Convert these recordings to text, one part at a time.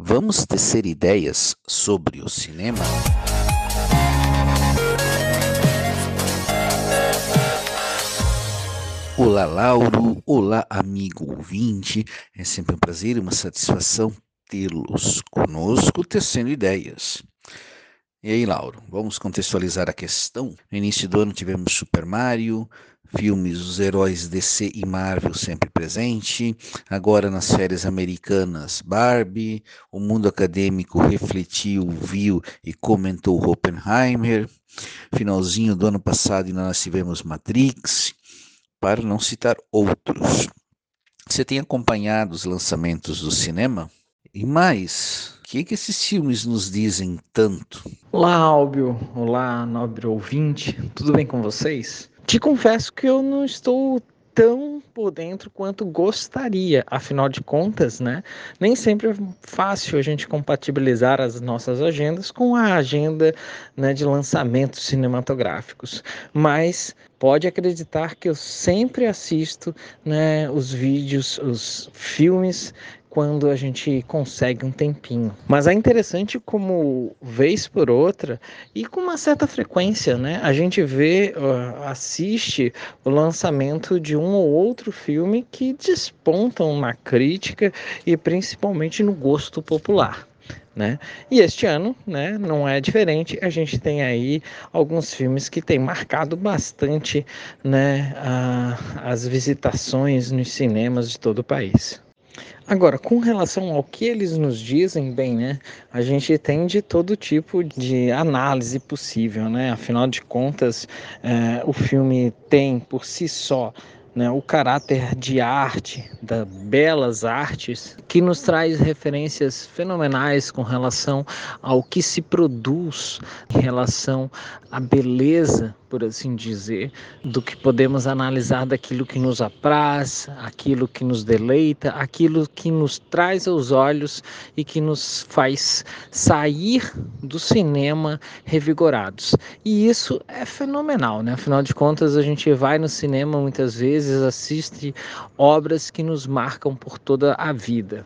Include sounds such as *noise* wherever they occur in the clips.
Vamos tecer ideias sobre o cinema? Olá, Lauro. Olá, amigo ouvinte. É sempre um prazer e uma satisfação tê-los conosco tecendo ideias. E aí, Lauro, vamos contextualizar a questão. No início do ano tivemos Super Mario, filmes os heróis DC e Marvel sempre presente. Agora nas férias americanas, Barbie. O mundo acadêmico refletiu, viu e comentou Oppenheimer. Finalzinho do ano passado nós tivemos Matrix, para não citar outros. Você tem acompanhado os lançamentos do cinema? E mais, o que, que esses filmes nos dizem tanto? Olá, Álbio. Olá, nobre ouvinte. Tudo bem com vocês? Te confesso que eu não estou tão por dentro quanto gostaria. Afinal de contas, né? Nem sempre é fácil a gente compatibilizar as nossas agendas com a agenda né, de lançamentos cinematográficos. Mas pode acreditar que eu sempre assisto né, os vídeos, os filmes quando a gente consegue um tempinho. Mas é interessante como vez por outra e com uma certa frequência, né? A gente vê, assiste o lançamento de um ou outro filme que despontam na crítica e principalmente no gosto popular. Né? E este ano, né, não é diferente. A gente tem aí alguns filmes que têm marcado bastante, né, a, as visitações nos cinemas de todo o país. Agora, com relação ao que eles nos dizem, bem, né? A gente tem de todo tipo de análise possível, né? Afinal de contas, é, o filme tem por si só né, o caráter de arte, das belas artes, que nos traz referências fenomenais com relação ao que se produz, em relação à beleza por assim dizer, do que podemos analisar daquilo que nos apraz, aquilo que nos deleita, aquilo que nos traz aos olhos e que nos faz sair do cinema revigorados. E isso é fenomenal, né? Afinal de contas, a gente vai no cinema muitas vezes, assiste obras que nos marcam por toda a vida.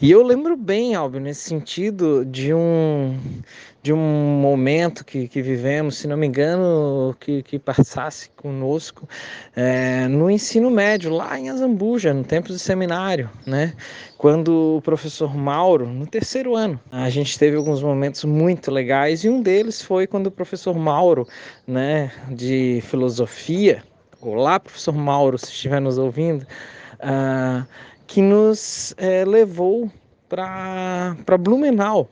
E eu lembro bem, Alvin, nesse sentido, de um, de um momento que, que vivemos, se não me engano, que, que passasse conosco é, no ensino médio, lá em Azambuja, no tempo do seminário, né? Quando o professor Mauro, no terceiro ano, a gente teve alguns momentos muito legais e um deles foi quando o professor Mauro, né, de filosofia, olá, professor Mauro, se estiver nos ouvindo, uh, que nos é, levou para Blumenau,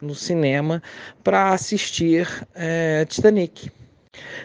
no cinema para assistir é, Titanic.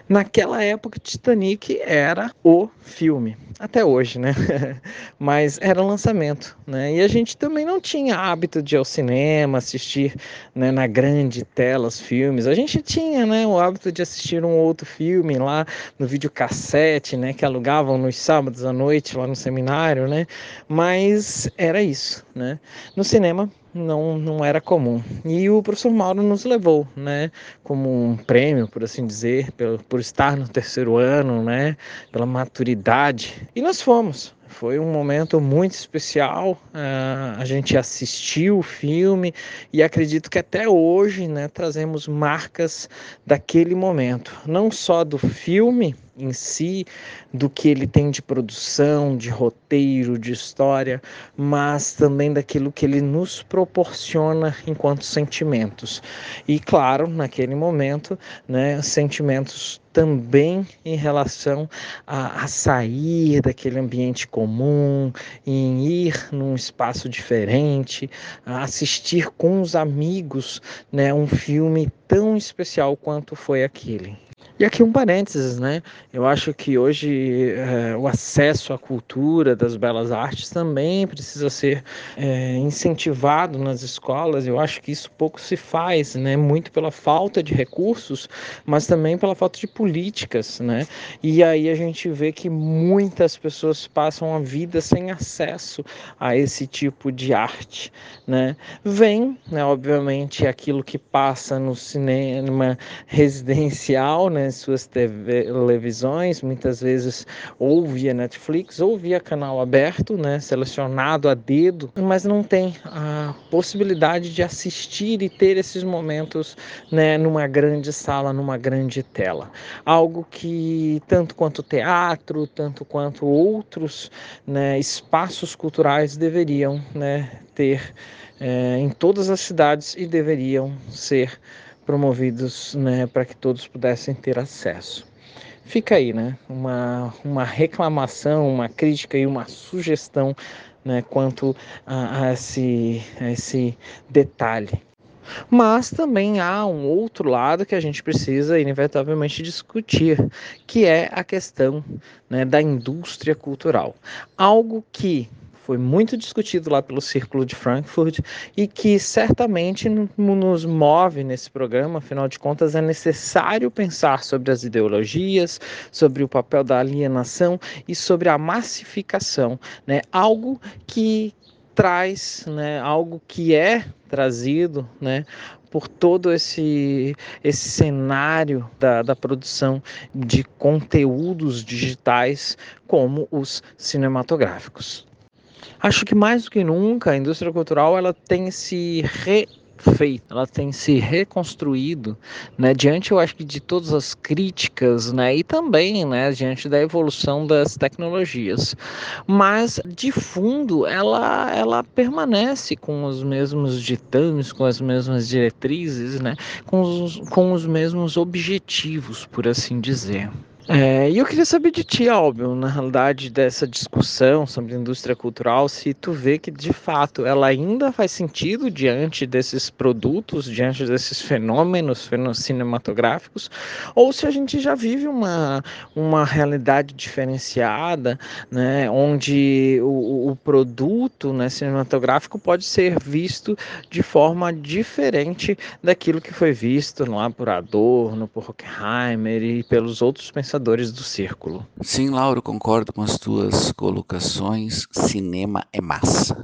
Naquela época, Titanic era o filme, até hoje, né? *laughs* Mas era lançamento, né? E a gente também não tinha hábito de ir ao cinema, assistir né, na grande tela os filmes. A gente tinha, né, o hábito de assistir um outro filme lá no videocassete, né, que alugavam nos sábados à noite lá no seminário, né? Mas era isso, né? No cinema não, não era comum. E o professor Mauro nos levou, né, como um prêmio, por assim dizer, por, por estar no terceiro ano, né, pela maturidade. E nós fomos. Foi um momento muito especial. Uh, a gente assistiu o filme e acredito que até hoje, né, trazemos marcas daquele momento, não só do filme em si, do que ele tem de produção, de roteiro, de história, mas também daquilo que ele nos proporciona enquanto sentimentos. E claro, naquele momento, né, sentimentos também em relação a, a, sair daquele ambiente comum, em ir num espaço diferente, assistir com os amigos né, um filme tão especial quanto foi aquele. E aqui um parênteses, né? Eu acho que hoje é, o acesso à cultura das belas artes também precisa ser é, incentivado nas escolas. Eu acho que isso pouco se faz, né? Muito pela falta de recursos, mas também pela falta de políticas, né? E aí a gente vê que muitas pessoas passam a vida sem acesso a esse tipo de arte, né? Vem, né, obviamente, aquilo que passa no cinema residencial, né? Nas suas TV, televisões, muitas vezes ou via Netflix ou via canal aberto, né, selecionado a dedo, mas não tem a possibilidade de assistir e ter esses momentos né, numa grande sala, numa grande tela. Algo que tanto quanto teatro, tanto quanto outros né, espaços culturais deveriam né, ter é, em todas as cidades e deveriam ser promovidos né, para que todos pudessem ter acesso. Fica aí, né? Uma, uma reclamação, uma crítica e uma sugestão né, quanto a, a, esse, a esse detalhe. Mas também há um outro lado que a gente precisa inevitavelmente discutir, que é a questão né, da indústria cultural. Algo que foi muito discutido lá pelo Círculo de Frankfurt e que certamente nos move nesse programa. Afinal de contas, é necessário pensar sobre as ideologias, sobre o papel da alienação e sobre a massificação, né? Algo que traz, né? Algo que é trazido, né? por todo esse, esse cenário da, da produção de conteúdos digitais como os cinematográficos. Acho que mais do que nunca a indústria cultural ela tem se refeito, ela tem se reconstruído, né, diante eu acho que de todas as críticas, né, e também, né, diante da evolução das tecnologias. Mas de fundo ela ela permanece com os mesmos ditames, com as mesmas diretrizes, né, com os, com os mesmos objetivos, por assim dizer. É, e eu queria saber de ti, Albio, na realidade dessa discussão sobre indústria cultural, se tu vê que de fato ela ainda faz sentido diante desses produtos, diante desses fenômenos, fenômenos cinematográficos, ou se a gente já vive uma, uma realidade diferenciada, né, onde o, o produto né, cinematográfico pode ser visto de forma diferente daquilo que foi visto lá por Adorno, por Horkheimer e pelos outros pensadores pensadores do círculo. Sim, Lauro, concordo com as tuas colocações. Cinema é massa.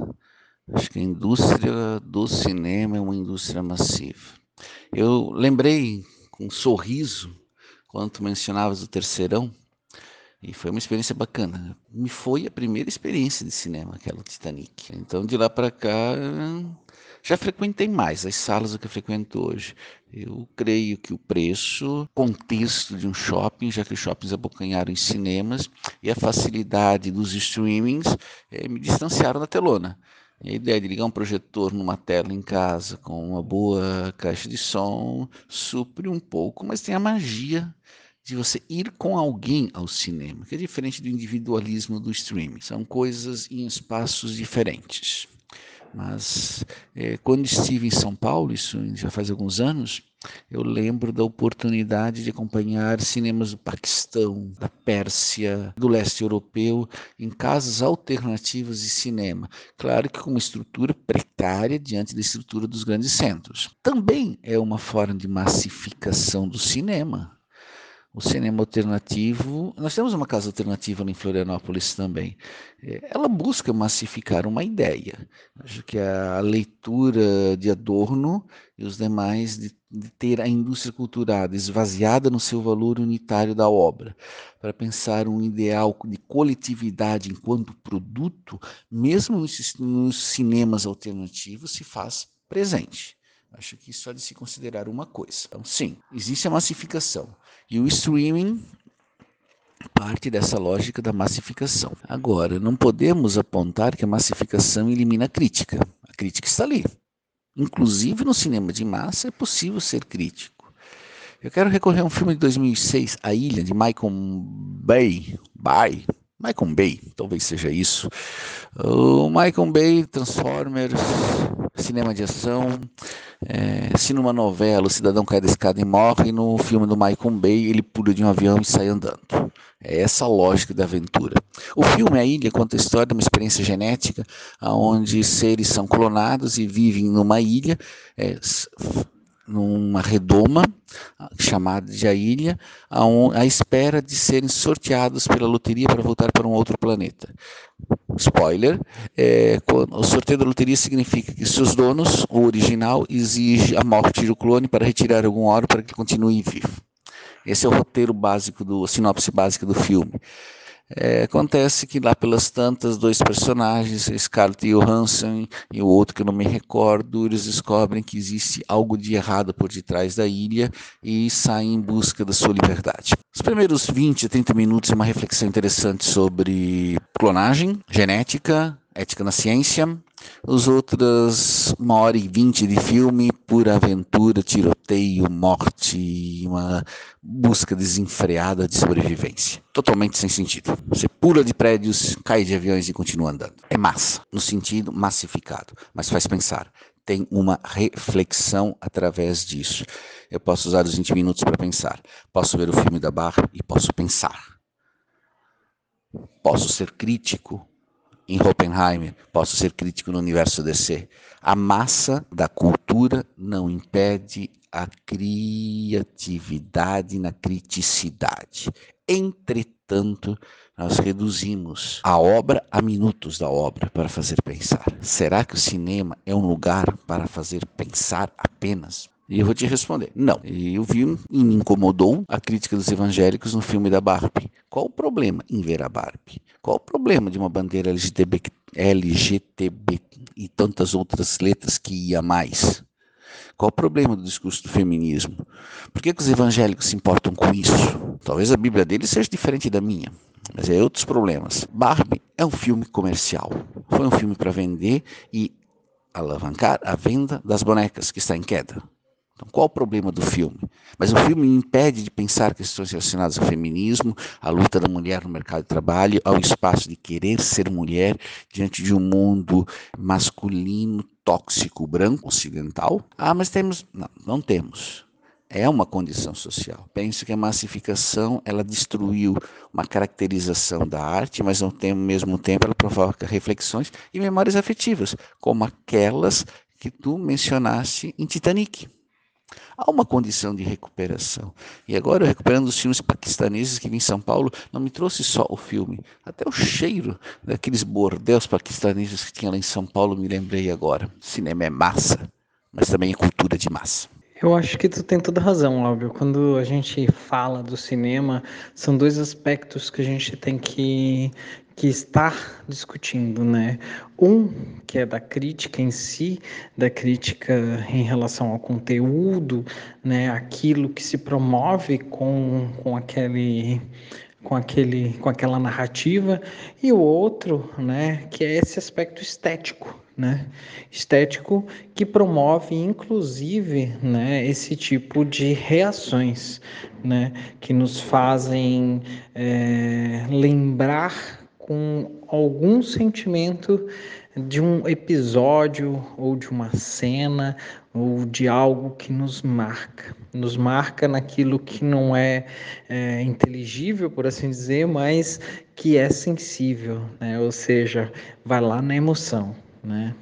Acho que a indústria do cinema é uma indústria massiva. Eu lembrei com um sorriso quando tu mencionavas o Terceirão, e foi uma experiência bacana. Me foi a primeira experiência de cinema, aquela Titanic. Então, de lá para cá, já frequentei mais as salas do que frequento hoje. Eu creio que o preço, contexto de um shopping, já que os shoppings abocanharam em cinemas, e a facilidade dos streamings é, me distanciaram da telona. A ideia de ligar um projetor numa tela em casa com uma boa caixa de som supre um pouco, mas tem a magia de você ir com alguém ao cinema, que é diferente do individualismo do streaming. São coisas em espaços diferentes. Mas é, quando estive em São Paulo, isso já faz alguns anos, eu lembro da oportunidade de acompanhar cinemas do Paquistão, da Pérsia, do leste europeu, em casas alternativas de cinema. Claro que com uma estrutura precária diante da estrutura dos grandes centros. Também é uma forma de massificação do cinema o cinema alternativo. Nós temos uma casa alternativa em Florianópolis também. É, ela busca massificar uma ideia. Acho que a leitura de Adorno e os demais de, de ter a indústria cultural esvaziada no seu valor unitário da obra, para pensar um ideal de coletividade enquanto produto, mesmo nos, nos cinemas alternativos, se faz presente. Acho que isso há de se considerar uma coisa. Então, sim, existe a massificação. E o streaming parte dessa lógica da massificação. Agora, não podemos apontar que a massificação elimina a crítica. A crítica está ali. Inclusive no cinema de massa é possível ser crítico. Eu quero recorrer a um filme de 2006, A Ilha, de Michael Bay. Bay. Michael Bay, talvez seja isso. O Michael Bay, Transformers, cinema de ação. É, se numa novela o cidadão cai da escada e morre, no filme do Michael Bay ele pula de um avião e sai andando. É essa a lógica da aventura. O filme A Ilha conta a história de uma experiência genética onde seres são clonados e vivem numa ilha, é, numa redoma chamada de a ilha, à espera de serem sorteados pela loteria para voltar para um outro planeta. Spoiler: é, o sorteio da loteria significa que seus donos, o original, exige a morte do clone para retirar algum ouro para que ele continue vivo. Esse é o roteiro básico do, a sinopse básica do filme. É, acontece que lá pelas tantas, dois personagens, Scarlett Johansson e o outro que eu não me recordo, eles descobrem que existe algo de errado por detrás da ilha e saem em busca da sua liberdade. Os primeiros 20 a 30 minutos é uma reflexão interessante sobre clonagem, genética, ética na ciência, os outros, uma hora e vinte de filme, pura aventura, tiroteio, morte, uma busca desenfreada de sobrevivência. Totalmente sem sentido. Você pula de prédios, cai de aviões e continua andando. É massa, no sentido massificado, mas faz pensar. Tem uma reflexão através disso. Eu posso usar os 20 minutos para pensar. Posso ver o filme da Barra e posso pensar. Posso ser crítico em Oppenheimer, posso ser crítico no universo DC. A massa da cultura não impede a criatividade na criticidade. Entretanto, nós reduzimos a obra a minutos da obra para fazer pensar. Será que o cinema é um lugar para fazer pensar apenas? E eu vou te responder, não. Eu vi e me incomodou a crítica dos evangélicos no filme da Barbie. Qual o problema em ver a Barbie? Qual o problema de uma bandeira LGTB, LGTB e tantas outras letras que ia mais? Qual o problema do discurso do feminismo? Por que, que os evangélicos se importam com isso? Talvez a Bíblia deles seja diferente da minha, mas é outros problemas. Barbie é um filme comercial. Foi um filme para vender e alavancar a venda das bonecas, que está em queda. Então, qual o problema do filme? Mas o filme impede de pensar questões relacionadas ao feminismo, à luta da mulher no mercado de trabalho, ao espaço de querer ser mulher diante de um mundo masculino, tóxico, branco, ocidental. Ah, mas temos. Não, não temos. É uma condição social. Penso que a massificação ela destruiu uma caracterização da arte, mas ao mesmo tempo ela provoca reflexões e memórias afetivas, como aquelas que tu mencionaste em Titanic. Há uma condição de recuperação. E agora, recuperando os filmes paquistaneses que vim em São Paulo, não me trouxe só o filme, até o cheiro daqueles bordéis paquistaneses que tinha lá em São Paulo, me lembrei agora. Cinema é massa, mas também é cultura de massa. Eu acho que tu tem toda razão, Lábio. Quando a gente fala do cinema, são dois aspectos que a gente tem que, que estar discutindo, né? Um que é da crítica em si, da crítica em relação ao conteúdo, né? Aquilo que se promove com, com aquele com, aquele, com aquela narrativa, e o outro, né, que é esse aspecto estético, né, estético que promove, inclusive, né, esse tipo de reações, né, que nos fazem é, lembrar com algum sentimento de um episódio ou de uma cena ou de algo que nos marca, nos marca naquilo que não é, é inteligível, por assim dizer, mas que é sensível, né? ou seja, vai lá na emoção. Né?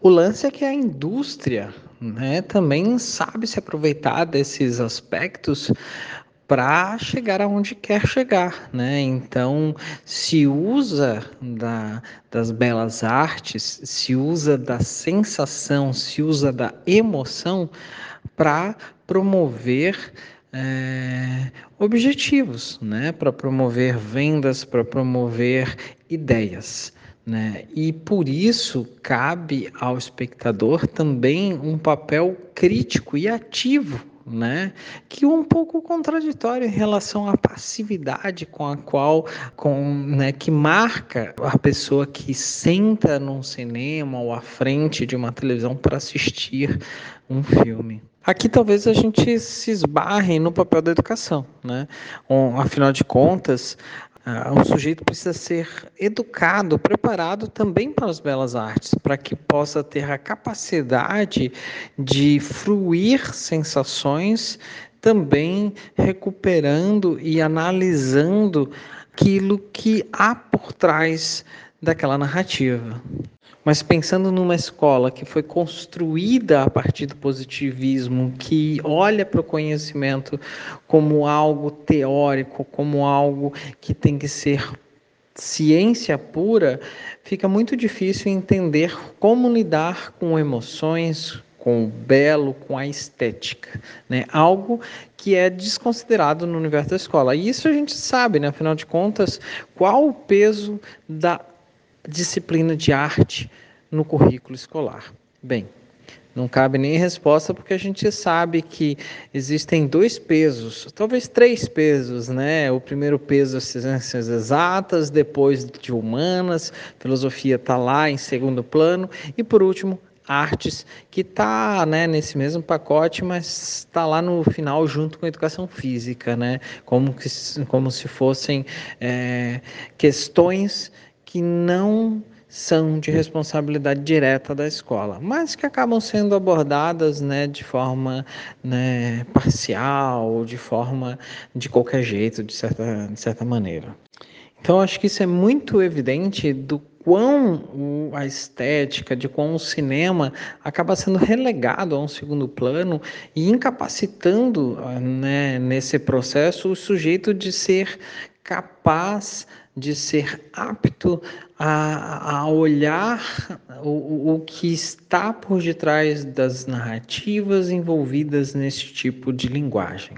O lance é que a indústria né, também sabe se aproveitar desses aspectos para chegar aonde quer chegar, né? Então se usa da, das belas artes, se usa da sensação, se usa da emoção para promover é, objetivos, né? Para promover vendas, para promover ideias. Né? E por isso cabe ao espectador também um papel crítico e ativo né? Que é um pouco contraditório em relação à passividade com a qual, com, né, que marca a pessoa que senta num cinema ou à frente de uma televisão para assistir um filme. Aqui talvez a gente se esbarre no papel da educação, né? Um, afinal de contas, um sujeito precisa ser educado, preparado também para as belas artes, para que possa ter a capacidade de fruir sensações, também recuperando e analisando aquilo que há por trás daquela narrativa. Mas pensando numa escola que foi construída a partir do positivismo, que olha para o conhecimento como algo teórico, como algo que tem que ser ciência pura, fica muito difícil entender como lidar com emoções, com o belo, com a estética, né? Algo que é desconsiderado no universo da escola. E isso a gente sabe, né? Afinal de contas, qual o peso da disciplina de arte no currículo escolar? Bem, não cabe nem resposta porque a gente sabe que existem dois pesos, talvez três pesos, né? O primeiro peso é ciências exatas, depois de humanas, filosofia está lá em segundo plano e por último artes que está né, nesse mesmo pacote, mas está lá no final junto com a educação física, né? Como, que, como se fossem é, questões que não são de responsabilidade direta da escola, mas que acabam sendo abordadas né, de forma né, parcial, de forma de qualquer jeito, de certa, de certa maneira. Então, acho que isso é muito evidente do quão a estética, de quão o cinema acaba sendo relegado a um segundo plano e incapacitando né, nesse processo o sujeito de ser capaz de ser apto a, a olhar o, o que está por detrás das narrativas envolvidas nesse tipo de linguagem.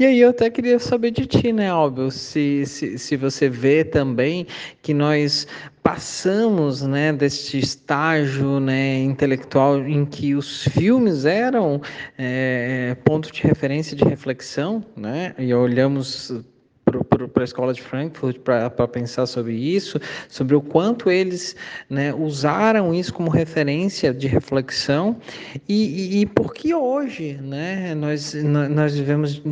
E aí eu até queria saber de ti, né, Albio, se, se, se você vê também que nós passamos, né, deste estágio, né, intelectual em que os filmes eram é, ponto de referência de reflexão, né, e olhamos para a escola de Frankfurt para pensar sobre isso, sobre o quanto eles né, usaram isso como referência de reflexão. E, e, e por que hoje né, nós, nós vivemos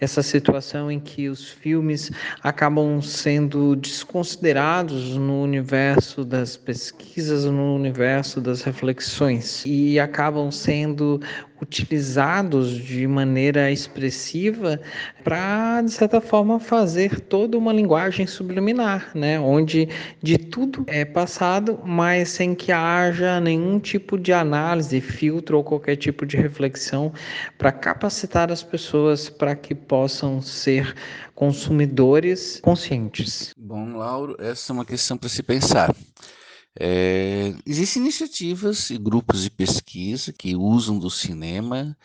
essa situação em que os filmes acabam sendo desconsiderados no universo das pesquisas, no universo das reflexões? E acabam sendo utilizados de maneira expressiva para, de certa forma, fazer toda uma linguagem subliminar, né? onde de tudo é passado, mas sem que haja nenhum tipo de análise, filtro ou qualquer tipo de reflexão para capacitar as pessoas para que possam ser consumidores conscientes. Bom, Lauro, essa é uma questão para se pensar. É, existem iniciativas e grupos de pesquisa que usam do cinema,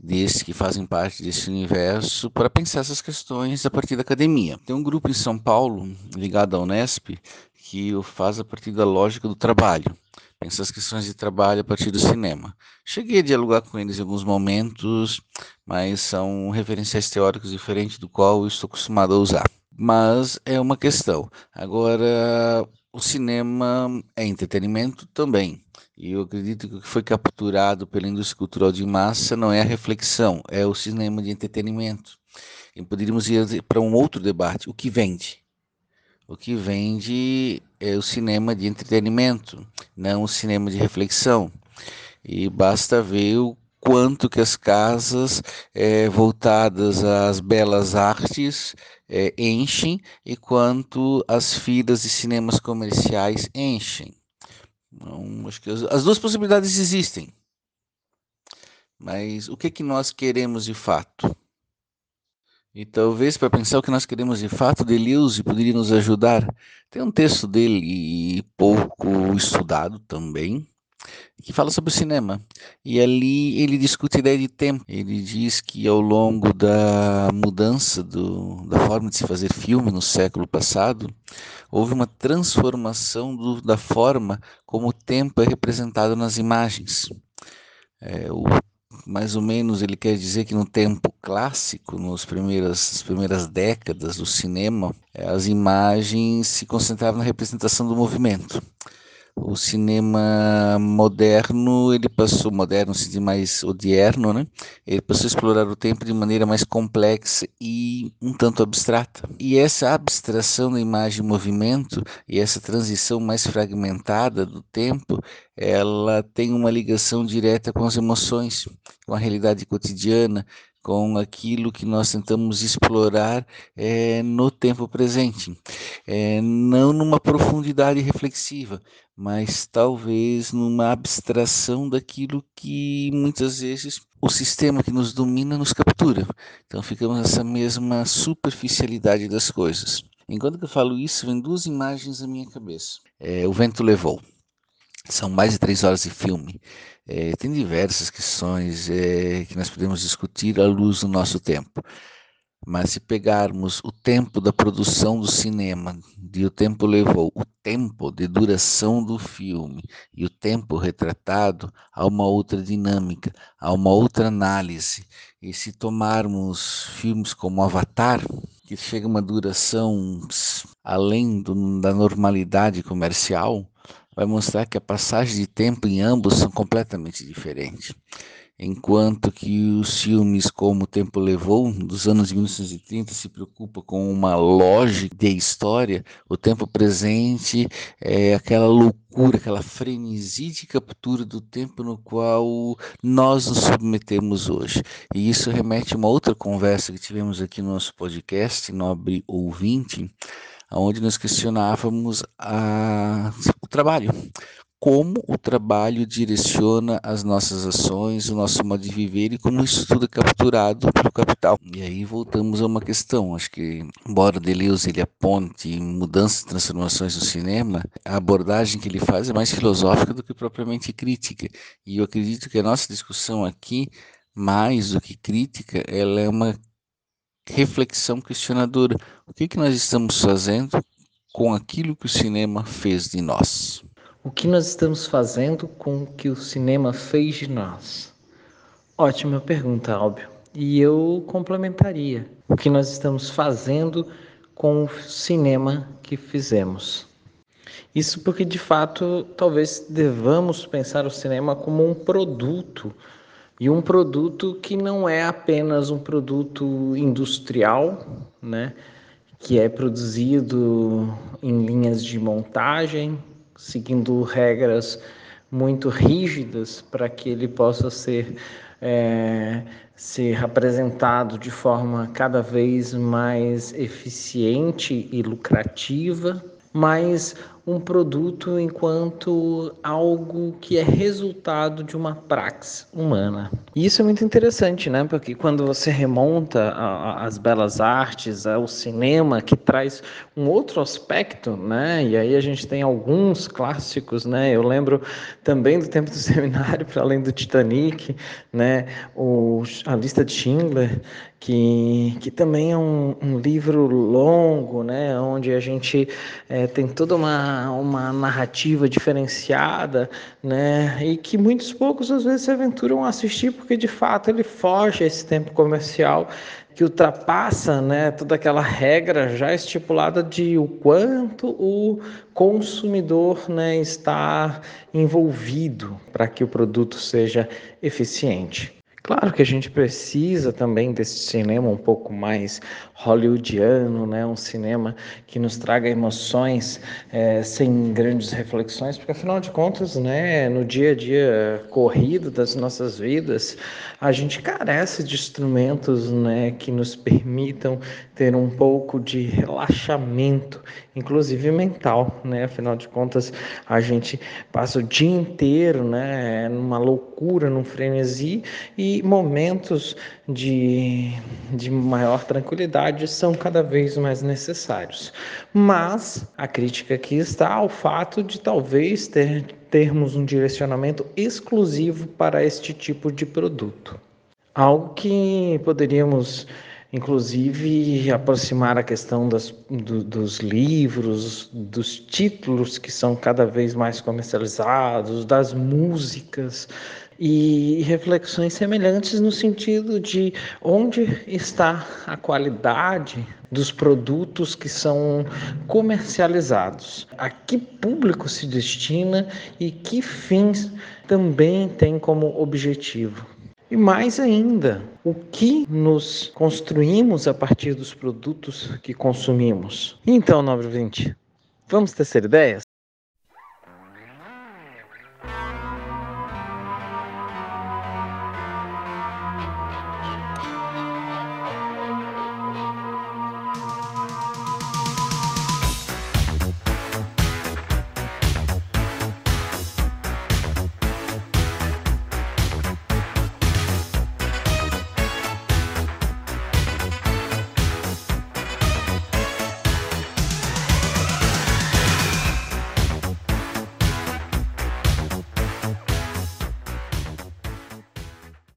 desses que fazem parte desse universo, para pensar essas questões a partir da academia. Tem um grupo em São Paulo, ligado à Unesp, que o faz a partir da lógica do trabalho. Pensa as questões de trabalho a partir do cinema. Cheguei a dialogar com eles em alguns momentos, mas são referenciais teóricos diferentes do qual eu estou acostumado a usar. Mas é uma questão. Agora, o cinema é entretenimento também. E eu acredito que o que foi capturado pela indústria cultural de massa não é a reflexão, é o cinema de entretenimento. E poderíamos ir para um outro debate: o que vende? O que vende é o cinema de entretenimento, não o cinema de reflexão. E basta ver o quanto que as casas é, voltadas às belas artes é, enchem e quanto as filas de cinemas comerciais enchem. Então, acho que as, as duas possibilidades existem. Mas o que, que nós queremos de fato? E talvez para pensar o que nós queremos de fato, Deleuze poderia nos ajudar. Tem um texto dele pouco estudado também, que fala sobre o cinema. E ali ele discute a ideia de tempo. Ele diz que ao longo da mudança do, da forma de se fazer filme no século passado, houve uma transformação do, da forma como o tempo é representado nas imagens. É, o, mais ou menos ele quer dizer que no tempo clássico, nas primeiras, primeiras décadas do cinema, é, as imagens se concentravam na representação do movimento o cinema moderno, ele passou, moderno, se mais odierno, né? Ele passou a explorar o tempo de maneira mais complexa e um tanto abstrata. E essa abstração da imagem em movimento e essa transição mais fragmentada do tempo, ela tem uma ligação direta com as emoções, com a realidade cotidiana, com aquilo que nós tentamos explorar é, no tempo presente, é, não numa profundidade reflexiva, mas talvez numa abstração daquilo que muitas vezes o sistema que nos domina nos captura. Então ficamos nessa mesma superficialidade das coisas. Enquanto que eu falo isso, vem duas imagens na minha cabeça. É, o vento levou. São mais de três horas de filme. É, tem diversas questões é, que nós podemos discutir à luz do nosso tempo. Mas se pegarmos o tempo da produção do cinema, e o tempo levou, o tempo de duração do filme e o tempo retratado, há uma outra dinâmica, há uma outra análise. E se tomarmos filmes como Avatar, que chega a uma duração além do, da normalidade comercial, vai mostrar que a passagem de tempo em ambos são completamente diferentes enquanto que os filmes como O Tempo Levou, dos anos 1930, se preocupa com uma lógica de história, o tempo presente é aquela loucura, aquela frenesi de captura do tempo no qual nós nos submetemos hoje. E isso remete a uma outra conversa que tivemos aqui no nosso podcast, Nobre Ouvinte, onde nós questionávamos a, o trabalho como o trabalho direciona as nossas ações, o nosso modo de viver e como isso tudo é capturado pelo capital. E aí voltamos a uma questão, acho que embora Deleuze ele aponte mudanças e transformações no cinema, a abordagem que ele faz é mais filosófica do que propriamente crítica. E eu acredito que a nossa discussão aqui, mais do que crítica, ela é uma reflexão questionadora. O que, que nós estamos fazendo com aquilo que o cinema fez de nós? O que nós estamos fazendo com o que o cinema fez de nós? Ótima pergunta, Álbio. E eu complementaria: o que nós estamos fazendo com o cinema que fizemos? Isso porque, de fato, talvez devamos pensar o cinema como um produto e um produto que não é apenas um produto industrial, né? Que é produzido em linhas de montagem, seguindo regras muito rígidas para que ele possa ser, é, ser apresentado de forma cada vez mais eficiente e lucrativa, mas um produto enquanto algo que é resultado de uma praxe humana. E isso é muito interessante, né? Porque quando você remonta às belas artes, ao cinema, que traz um outro aspecto, né? E aí a gente tem alguns clássicos, né? Eu lembro também do tempo do *laughs* seminário, para além do Titanic, né? O, a lista de Schindler, que, que também é um, um livro longo, né? Onde a gente é, tem toda uma uma, narrativa diferenciada, né? E que muitos poucos às vezes se aventuram a assistir porque de fato ele foge a esse tempo comercial que ultrapassa, né, toda aquela regra já estipulada de o quanto o consumidor, né, está envolvido para que o produto seja eficiente. Claro que a gente precisa também desse cinema um pouco mais hollywoodiano, né? um cinema que nos traga emoções é, sem grandes reflexões, porque afinal de contas, né, no dia a dia corrido das nossas vidas, a gente carece de instrumentos né, que nos permitam ter um pouco de relaxamento, inclusive mental. Né? Afinal de contas, a gente passa o dia inteiro né, numa loucura, num frenesi, e momentos de, de maior tranquilidade são cada vez mais necessários. Mas a crítica aqui está ao fato de talvez ter, termos um direcionamento exclusivo para este tipo de produto. Algo que poderíamos inclusive aproximar a questão das, do, dos livros, dos títulos que são cada vez mais comercializados, das músicas, e reflexões semelhantes no sentido de onde está a qualidade dos produtos que são comercializados, a que público se destina e que fins também tem como objetivo. E mais ainda, o que nos construímos a partir dos produtos que consumimos. Então, nobre vinte, vamos ter ideias?